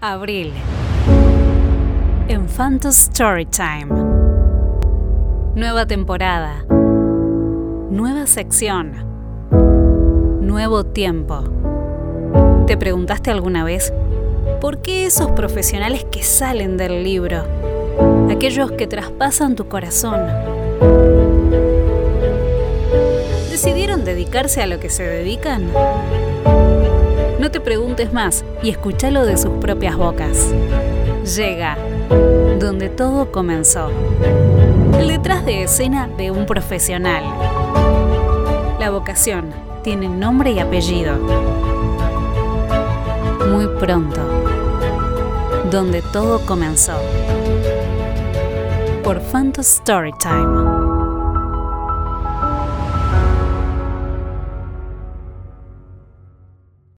Abril. En Phantom Storytime. Nueva temporada. Nueva sección. Nuevo tiempo. ¿Te preguntaste alguna vez por qué esos profesionales que salen del libro, aquellos que traspasan tu corazón, decidieron dedicarse a lo que se dedican? Preguntes más y escúchalo de sus propias bocas. Llega donde todo comenzó. El detrás de escena de un profesional. La vocación tiene nombre y apellido. Muy pronto. Donde todo comenzó. Por Phantom Storytime.